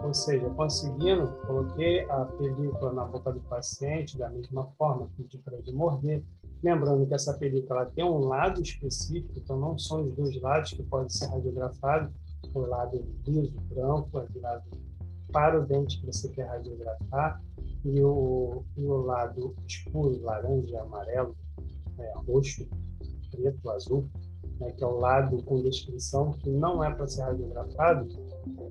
Ou seja, conseguindo, coloquei a película na boca do paciente da mesma forma, pedi para ele morder, Lembrando que essa película tem um lado específico, então não são os dois lados que podem ser radiografados, o lado liso, branco, o lado para o dente que você quer radiografar e o, o lado escuro, laranja, amarelo, é, roxo, preto, azul, né, que é o lado com descrição que não é para ser radiografado,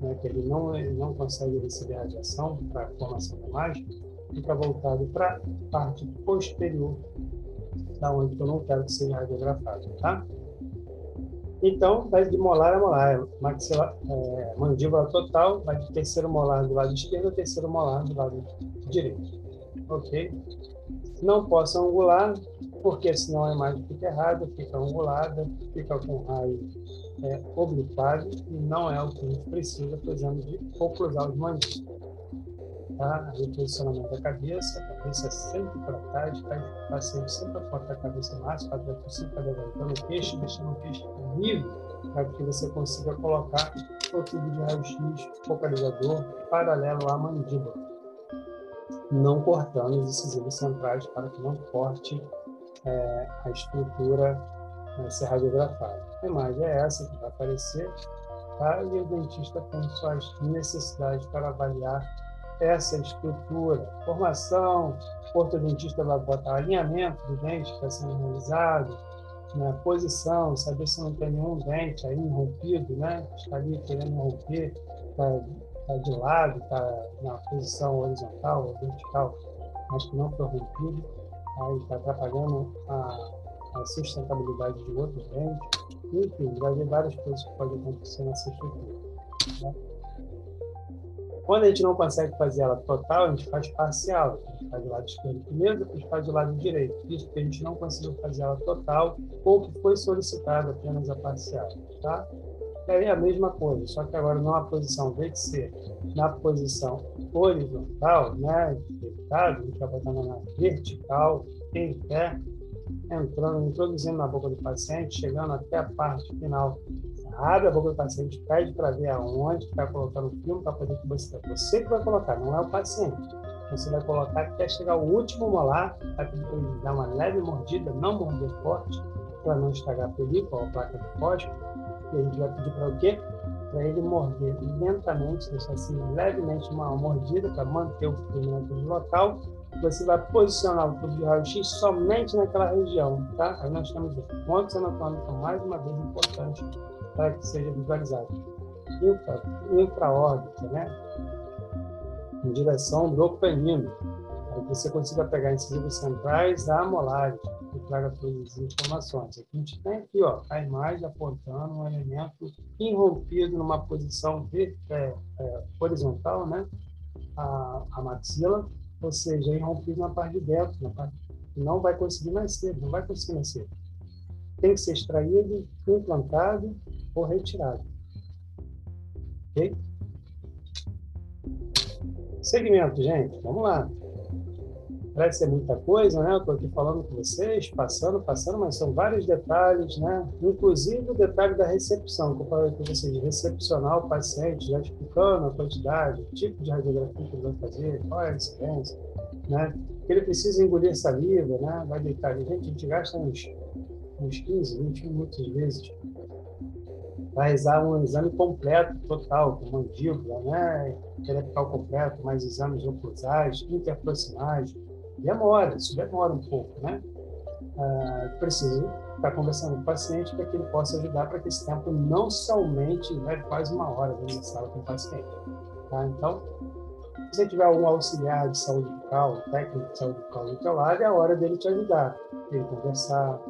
né, que ele não, ele não consegue receber radiação para a formação da imagem, fica voltado para a parte posterior, da onde eu não quero que seja radiografado, tá? Então, vai de molar a molar, maxilar, é, mandíbula total, vai de terceiro molar do lado esquerdo, terceiro molar do lado direito, ok? Não posso angular, porque senão a imagem fica errada, fica angulada, fica com raio é, obliquado, e não é o que a gente precisa, precisamos de oclusar os mandíbulas. Tá? O posicionamento da cabeça, a cabeça sempre para trás, o paciente sempre a cabeça máxima, para trás, sempre levantando o queixo, deixando o queixo livre, para que você consiga colocar o tubo de raio-x focalizador paralelo à mandíbula, não cortando os incisivos centrais para que não corte é, a estrutura né, ser radiografada. A imagem é essa que vai aparecer, tá? e o dentista tem suas necessidades para avaliar essa estrutura. Formação, ortodontista vai botar alinhamento do dente que está sendo realizado, né? posição, saber se não tem nenhum dente aí rompido, né? está ali querendo romper, está tá de lado, está na posição horizontal ou vertical, mas que não foi rompido, aí está atrapalhando a, a sustentabilidade de outro dente. Enfim, vai ver várias coisas que podem acontecer nessa estrutura. Né? Quando a gente não consegue fazer ela total, a gente faz parcial. A gente faz do lado esquerdo primeiro, depois faz do lado direito. Isso porque a gente não conseguiu fazer ela total ou que foi solicitado apenas a parcial. Tá? Aí a mesma coisa, só que agora não a posição ser na posição horizontal, né, deitado, a gente vai botar na vertical, em pé, entrando, introduzindo na boca do paciente, chegando até a parte final abre a boca do paciente, pede para ver aonde está colocando o filme para poder que você Você que vai colocar, não é o paciente. Você vai colocar até chegar o último molar, pedir para ele dar uma leve mordida, não morder forte, para não estragar a película ou a placa do código. E a gente vai pedir para o quê? Para ele morder lentamente, deixar assim levemente uma mordida para manter o filme naquele local. Você vai posicionar o tubo de raio-x somente naquela região, tá? Aí nós temos pontos anatômicos, mais uma vez importante para que seja visualizado. Infra, infraórbita, né? em direção do canino, para que você consiga pegar incisivos centrais da molares e traga todas as informações. Aqui a gente tem aqui ó, a imagem apontando um elemento irrompido numa posição é, é, horizontal, né? a, a maxila, ou seja, irrompido na parte de dentro, na parte não vai conseguir nascer, não vai conseguir nascer. Tem que ser extraído, implantado ou retirado. Ok? Segmento, gente, vamos lá. Parece ser muita coisa, né? Eu estou aqui falando com vocês, passando, passando, mas são vários detalhes, né? Inclusive o detalhe da recepção, que eu falei com vocês, recepcionar o paciente, já explicando a quantidade, o tipo de radiografia que ele vai fazer, qual é a incidência, né? Ele precisa engolir saliva, né? Vai deitar ali. Gente, a gente gasta uns, uns 15, 20 minutos às vezes realizar um exame completo, total, com mandíbula, né? Intelectual completo, mais exames oclusais, interproximais. Demora, isso demora um pouco, né? Ah, preciso estar conversando com o paciente para que ele possa ajudar para que esse tempo não somente leve quase uma hora da sala com o paciente. Tá? Então, se você tiver algum auxiliar de saúde bucal, técnico de saúde bucal do teu lado, é a hora dele te ajudar, ele conversar,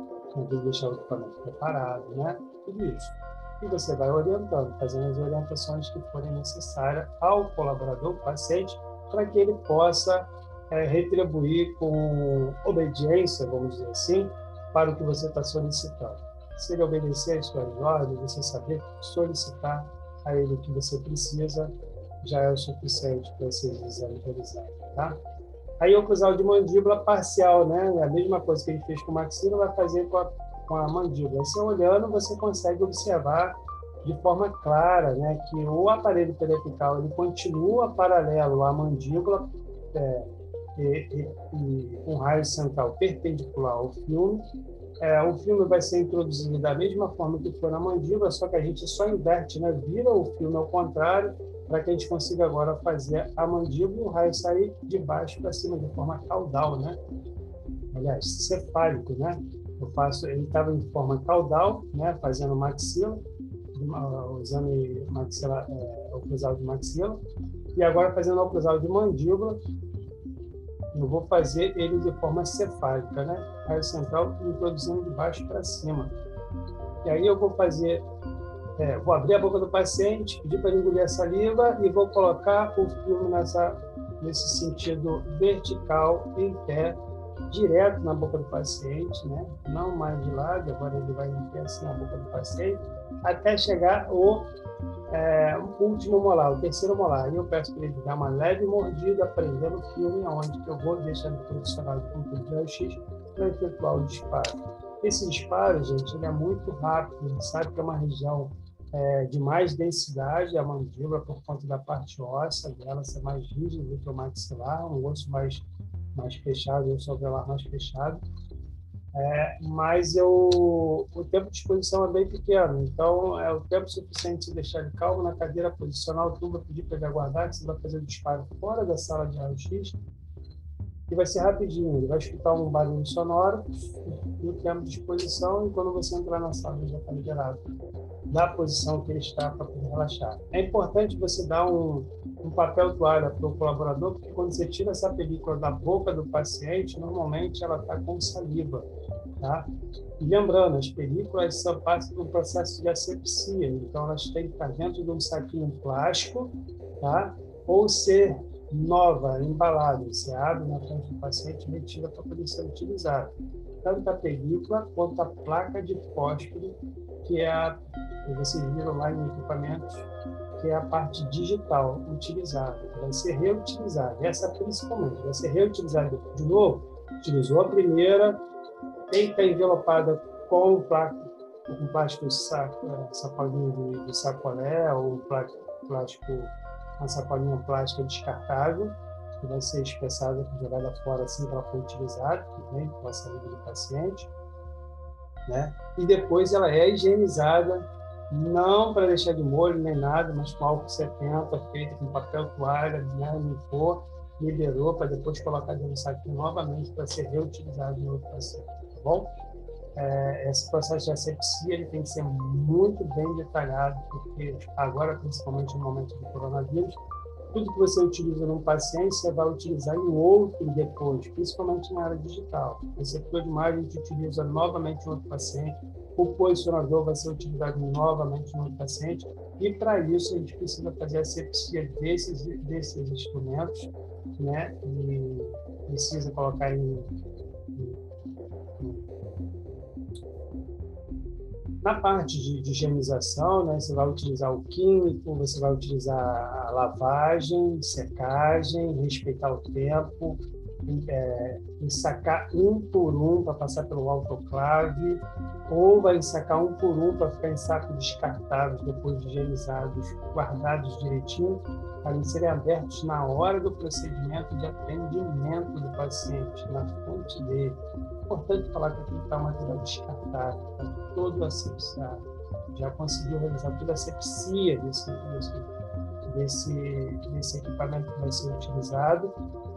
deixar o equipamento preparado, né? Tudo isso e você vai orientando, fazendo as orientações que forem necessárias ao colaborador, paciente, para que ele possa é, retribuir com obediência, vamos dizer assim, para o que você está solicitando. Se ele obedecer às suas ordens, você saber solicitar a ele o que você precisa, já é o suficiente para esses exames tá? Aí, oclusal de mandíbula parcial, né? A mesma coisa que ele fez com o maxila, vai fazer com a com a mandíbula. Você olhando, você consegue observar de forma clara né, que o aparelho periapical ele continua paralelo à mandíbula é, e, e, um raio central perpendicular ao filme. É, o filme vai ser introduzido da mesma forma que foi na mandíbula, só que a gente só inverte, né, vira o filme ao contrário para que a gente consiga agora fazer a mandíbula o raio sair de baixo para cima, de forma caudal, né? Aliás, cefálico, né? Eu faço, ele estava em forma caudal, né? Fazendo maxila, o exame maxilar, é, oclusal de maxila, e agora fazendo oclusal de mandíbula, eu vou fazer ele de forma cefálica, né? Raio central introduzindo de baixo para cima. E aí eu vou fazer é, vou abrir a boca do paciente, pedir para ele engolir a saliva e vou colocar o filme nessa, nesse sentido vertical, em pé, direto na boca do paciente, né? não mais de lado, agora ele vai pé assim na boca do paciente, até chegar o é, último molar, o terceiro molar. E eu peço para ele dar uma leve mordida, prendendo o filme, onde eu vou deixar ele posicionado com o raio-x para efetuar o disparo. Esse disparo, gente, ele é muito rápido, a gente sabe que é uma região é, de mais densidade, a mandíbula, por conta da parte óssea dela ser mais rígida do que o maxilar, um osso mais, mais fechado, um osso alveolar mais fechado. É, mas eu, o tempo de exposição é bem pequeno, então é o tempo suficiente de deixar ele calmo na cadeira, posicionar o tubo, pedir para ele aguardar, que você vai fazer o disparo fora da sala de raio-x, e vai ser rapidinho, ele vai escutar um barulho sonoro no tempo de exposição, e quando você entrar na sala ele já está liberado da posição que ele está para poder relaxar. É importante você dar um, um papel toalha para o colaborador, porque quando você tira essa película da boca do paciente, normalmente ela está com saliva, tá? E lembrando, as películas são parte do processo de asepsia, então elas têm que estar dentro de um saquinho plástico, tá? Ou ser nova, embalada, você abre na frente do paciente e retira para poder ser utilizada. Tanto a película quanto a placa de fósforo que é a, vocês viram lá em equipamentos, que é a parte digital utilizada, que vai ser reutilizada. Essa principalmente, vai ser reutilizada de novo. Utilizou a primeira, tem que estar envelopada com plástico, com plástico saco, é, sacolinho de, sacolé ou plástico, uma sacolinha plástica descartável, que vai ser espessada, jogada fora assim para for utilizada, também com a saúde do paciente né? E depois ela é higienizada, não para deixar de molho nem nada, mas com álcool 70, feito com papel toalha, né? limpou, liberou para depois colocar dentro do saquinho novamente para ser reutilizado em outro paciente, tá bom? É, esse processo de asepsia ele tem que ser muito bem detalhado, porque agora, principalmente no momento do coronavírus, tudo que você utiliza num paciente, você vai utilizar em outro depois, principalmente na área digital. Receptor de imagem a gente utiliza novamente em outro paciente, o posicionador vai ser utilizado novamente outro paciente, e para isso a gente precisa fazer a asepsia desses, desses instrumentos, né? E precisa colocar em, em Na parte de, de higienização, né, você vai utilizar o químico, você vai utilizar a lavagem, secagem, respeitar o tempo, é, ensacar um por um para passar pelo autoclave, ou vai ensacar um por um para ficar em sacos descartáveis depois de higienizados, guardados direitinho, para serem abertos na hora do procedimento de atendimento do paciente, na fonte dele. Importante falar que aqui está o material descartável, está todo asepsiado. Já conseguiu realizar toda a asepsia desse, desse, desse, desse equipamento que vai ser utilizado,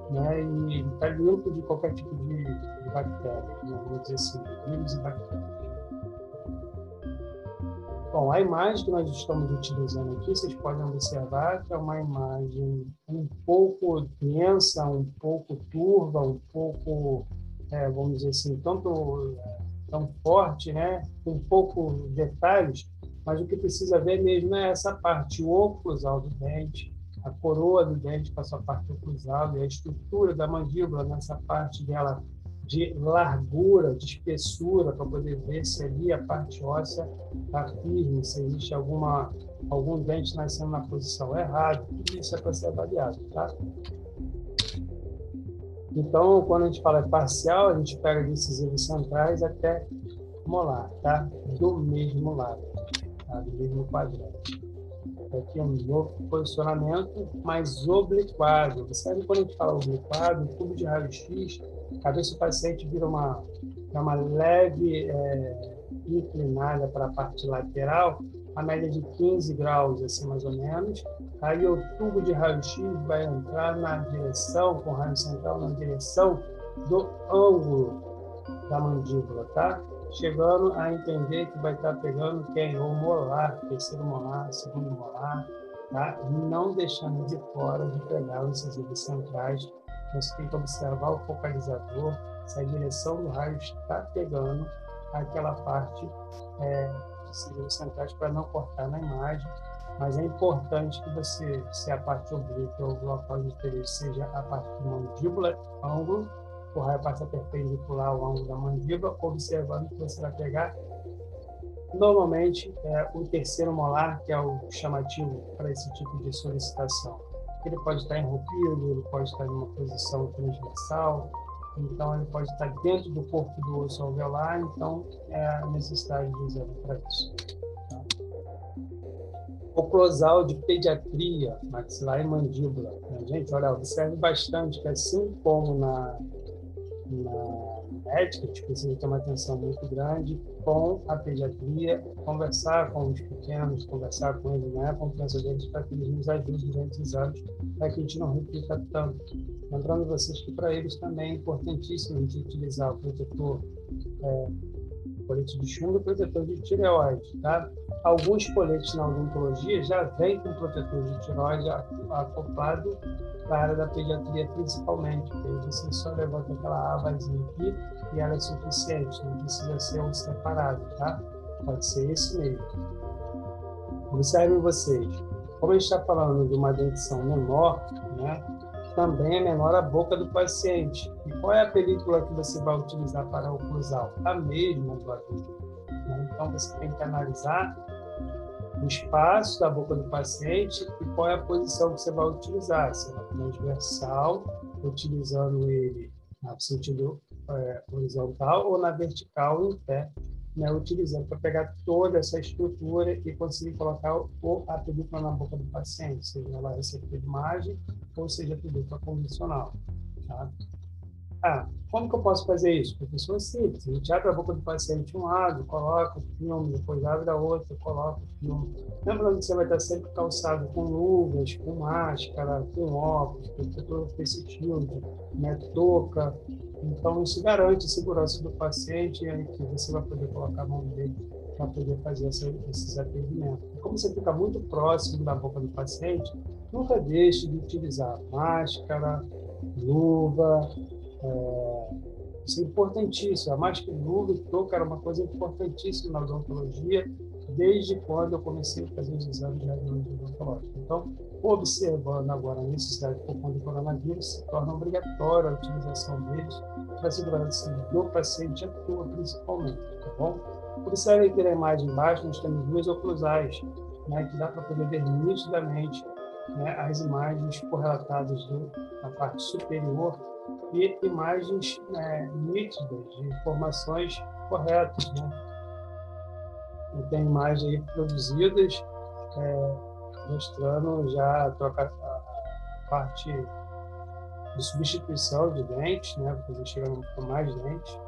né? e está limpo de qualquer tipo de, de bactéria, né? vamos dizer assim, vírus e bactérias. Bom, a imagem que nós estamos utilizando aqui, vocês podem observar que é uma imagem um pouco densa, um pouco turva, um pouco, é, vamos dizer assim, tanto tão forte, né? com pouco detalhes, mas o que precisa ver mesmo é essa parte, o do dente, a coroa do dente com a sua parte oclusal e a estrutura da mandíbula nessa parte dela de largura, de espessura, para poder ver se ali a parte óssea está firme, se existe alguma, algum dente nascendo na posição errada. Tudo isso é para ser avaliado, tá? Então, quando a gente fala parcial, a gente pega decisivos centrais até molar, tá? Do mesmo lado, tá? do mesmo quadrante. Aqui é um novo posicionamento mais obliquado. Você sabe quando a gente fala obliquado, tubo de raio-x cabeça do paciente vira uma, uma leve é, inclinada para a parte lateral, a média de 15 graus, assim mais ou menos. Aí o tubo de raio-x vai entrar na direção, com raio central na direção do ângulo da mandíbula, tá? Chegando a entender que vai estar pegando quem? O molar, terceiro molar, segundo molar, tá? Não deixando de fora de pegar os incisivos centrais. Você tem que observar o focalizador, se a direção do raio está pegando aquela parte é, incisivos centrais para não cortar na imagem. Mas é importante que você, se a parte oblíqua ou o local de interesse seja a parte de mandíbula, ângulo, o raio passa perpendicular ao ângulo da mandíbula, observando que você vai pegar normalmente é o terceiro molar, que é o chamativo para esse tipo de solicitação. Ele pode estar enrompido, ele pode estar em uma posição transversal, então ele pode estar dentro do corpo do osso alveolar, então é a necessidade de exame para isso. Oclusal de pediatria, maxilar e mandíbula. Gente, olha, observe bastante que assim como na na médica, tipo, precisa ter uma atenção muito grande com a pediatria, conversar com os pequenos, conversar com eles, né, a confiança deles, para que eles nos ajudem durante os anos, para que a gente não repita tanto. Lembrando vocês que para eles também é importantíssimo a gente utilizar o protetor é, colete de chumbo e protetor de tireoide, tá? Alguns coletes na odontologia já vêm com protetor de tireoide acoplado para a área da pediatria principalmente, porque você só levanta aquela avazinha aqui e ela é suficiente, não precisa ser um separado, tá? Pode ser esse mesmo. Observem vocês, como a gente está falando de uma dentição menor, né? Também é menor a boca do paciente. E qual é a película que você vai utilizar para oclusal? A mesma do adulto. Né? Então você tem que analisar o espaço da boca do paciente e qual é a posição que você vai utilizar, se é transversal, utilizando ele no sentido é, horizontal ou na vertical em pé, né, utilizando para pegar toda essa estrutura e conseguir colocar o, a película na boca do paciente, seja ela de imagem ou seja película convencional. Tá? Ah, como que eu posso fazer isso? Professor, é simples. A gente abre a boca do paciente um lado, coloca o filme, depois abre a outra, coloca o filme. Lembrando que você vai estar sempre calçado com luvas, com máscara, com óculos, protetor shield, né, touca. Então, isso garante a segurança do paciente e aí que você vai poder colocar a mão dele para poder fazer essa, esses atendimentos. Como você fica muito próximo da boca do paciente, nunca deixe de utilizar máscara, luva, é, isso é importantíssimo. A máscara luva e era uma coisa importantíssima na odontologia desde quando eu comecei a fazer os exames de radiologia odontológica. Então, observando agora a necessidade por conta do coronavírus, se torna obrigatória a utilização deles para segurança do paciente atua principalmente, tá bom? Observe aqui na imagem embaixo, nós temos duas oclusais, né, que dá para poder ver nitidamente né, as imagens correlatadas do, na parte superior e imagens né, nítidas de informações corretas. Né? Tem imagens aí produzidas é, mostrando já a, troca, a parte de substituição de dentes, né, porque chegando com mais dentes,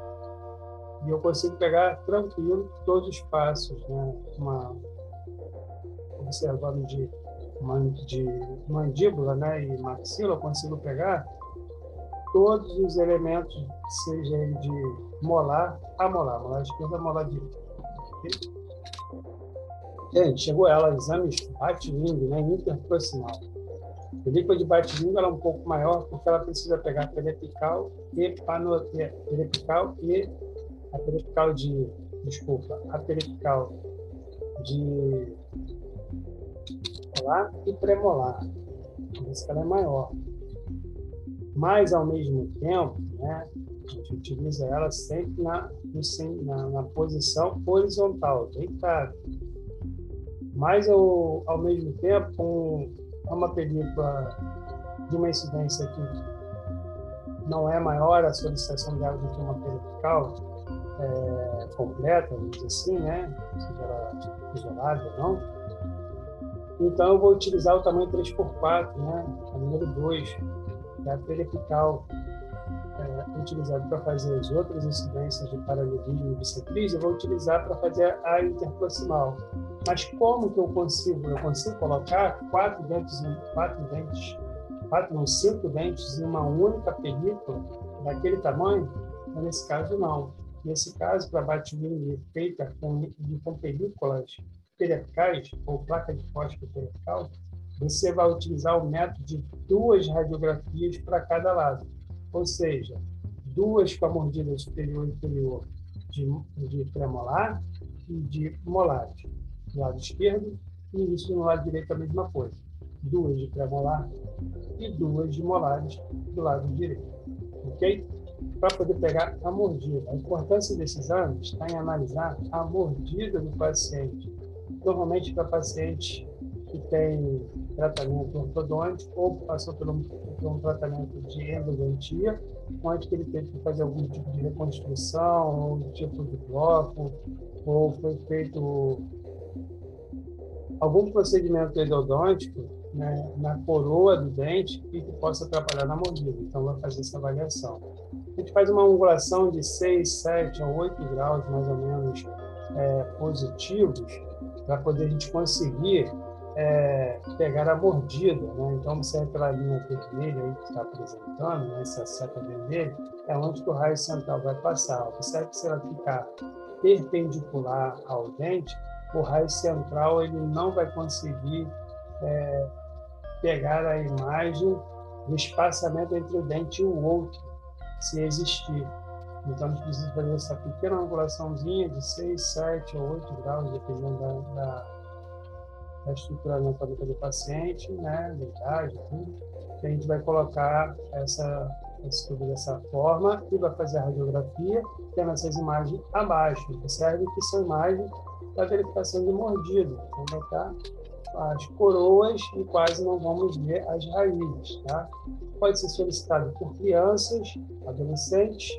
e eu consigo pegar tranquilo todos os passos, né, uma, observando de, de mandíbula né, e maxila, eu consigo pegar todos os elementos, seja ele de molar a molar, molar esquerda, molar direita. Gente, chegou ela, exames bate-língua, né, interproximal. A película de bate-língua é um pouco maior porque ela precisa pegar periapical e pano, periapical e a periapical de, desculpa, a periapical de molar e premolar. Por isso que ela é maior mas ao mesmo tempo, né, a gente utiliza ela sempre na, na, na posição horizontal, deitado. Mas ao, ao mesmo tempo, com uma película de uma incidência que não é maior a solicitação dela do que uma vertical é, completa, vamos dizer assim, né? Seja ela isolada ou não. Então eu vou utilizar o tamanho 3x4, né? O número 2 da periapical é, utilizado para fazer as outras incidências de paralelismo bissetriz, eu vou utilizar para fazer a interproximal. Mas como que eu consigo? Eu consigo colocar quatro dentes, quatro dentes, quatro ou cinco dentes em uma única película daquele tamanho? Mas nesse caso não. Nesse caso, para batimina feita com, com películas periféricas ou placa de fósforo perifical, você vai utilizar o método de duas radiografias para cada lado. Ou seja, duas com a mordida superior e inferior de, de premolar e de molares do lado esquerdo e isso no lado direito a mesma coisa. Duas de premolar e duas de molares do lado direito. Ok? Para poder pegar a mordida. A importância desse exame está em analisar a mordida do paciente. Normalmente, para pacientes que têm tratamento ortodôntico ou passou por um, por um tratamento de endodontia, onde ele teve que fazer algum tipo de reconstrução, ou tipo de bloco, ou foi feito algum procedimento endodôntico né, na coroa do dente e que possa atrapalhar na mordida. Então, vai fazer essa avaliação. A gente faz uma angulação de 6, 7 ou 8 graus, mais ou menos, é, positivos, para poder a gente conseguir é, pegar a mordida. Né? Então, observe pela linha vermelha aí que está apresentando, né? essa seta vermelha, é onde o raio central vai passar. Observe que se ela ficar perpendicular ao dente, o raio central ele não vai conseguir é, pegar a imagem do espaçamento entre o dente e o outro, se existir. Então, a gente precisa fazer essa pequena angulaçãozinha de 6, 7 ou 8 graus, dependendo da, da, da estrutura anatômica do paciente, né, da idade, tudo. E a gente vai colocar essa, esse tubo dessa forma e vai fazer a radiografia, tendo essas imagens abaixo. Observe que são imagens da verificação de mordida. Então, vai estar as coroas e quase não vamos ver as raízes. Tá? Pode ser solicitado por crianças, adolescentes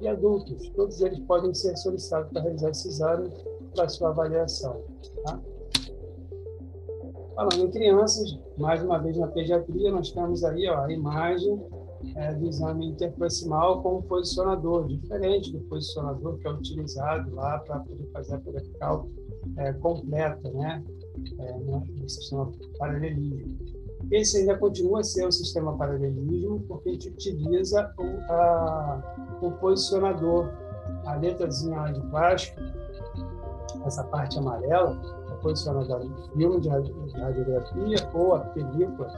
e adultos. Todos eles podem ser solicitados para realizar esse exame para sua avaliação. Tá? Falando em crianças, mais uma vez na pediatria, nós temos aí ó, a imagem é, do exame interproximal com o posicionador, diferente do posicionador que é utilizado lá para poder fazer a perical é, completa, né? É, no sistema paralelismo. Esse ainda continua a ser o sistema paralelismo, porque a gente utiliza o, a, o posicionador, a letrazinha de plástico, essa parte amarela, é posicionador do filme de radiografia ou a película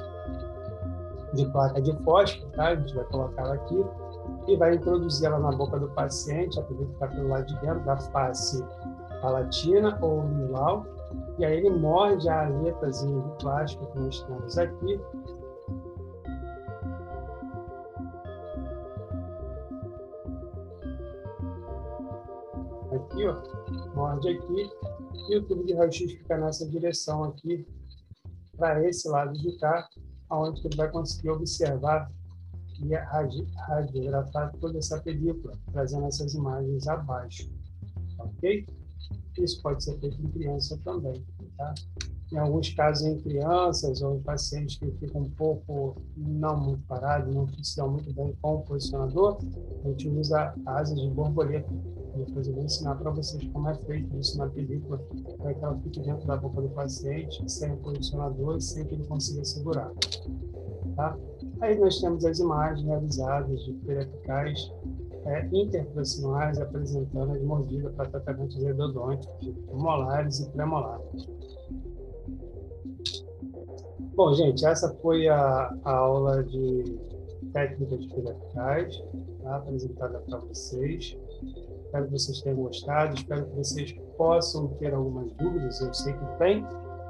de placa de fósforo, tá? a gente vai colocar ela aqui e vai introduzir ela na boca do paciente, a película ficar pelo lado de dentro da face palatina ou lingual, e aí ele morde a aletazinha de plástico que nós temos aqui, aqui, ó, morde aqui, e o tubo de raio-x fica nessa direção aqui, para esse lado de cá, onde ele vai conseguir observar e radiografar toda essa película, trazendo essas imagens abaixo. Ok? Isso pode ser feito em criança também. Tá? Em alguns casos, em crianças ou em pacientes que ficam um pouco não muito parados, não funcionam muito bem com o posicionador, a gente usa asas de borboleta. Depois eu vou ensinar para vocês como é feito isso na película, para que ela fique dentro da boca do paciente, sem o posicionador sem que ele consiga segurar. Tá? Aí nós temos as imagens realizadas de perepicais é, interproximais apresentando as mordidas para tratamentos endodônticos, molares e premolares. Bom, gente, essa foi a, a aula de técnicas perepicais tá, apresentada para vocês. Espero que vocês tenham gostado, espero que vocês possam ter algumas dúvidas, eu sei que tem.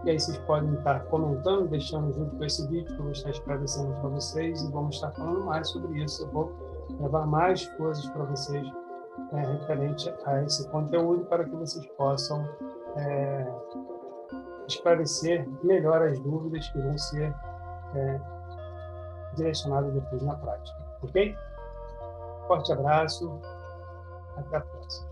E aí vocês podem estar comentando, deixando junto com esse vídeo que eu vou estar esclarecendo para vocês e vamos estar falando mais sobre isso. Eu vou levar mais coisas para vocês é, referente a esse conteúdo para que vocês possam é, esclarecer melhor as dúvidas que vão ser é, direcionadas depois na prática. Ok? Forte abraço. Até a próxima.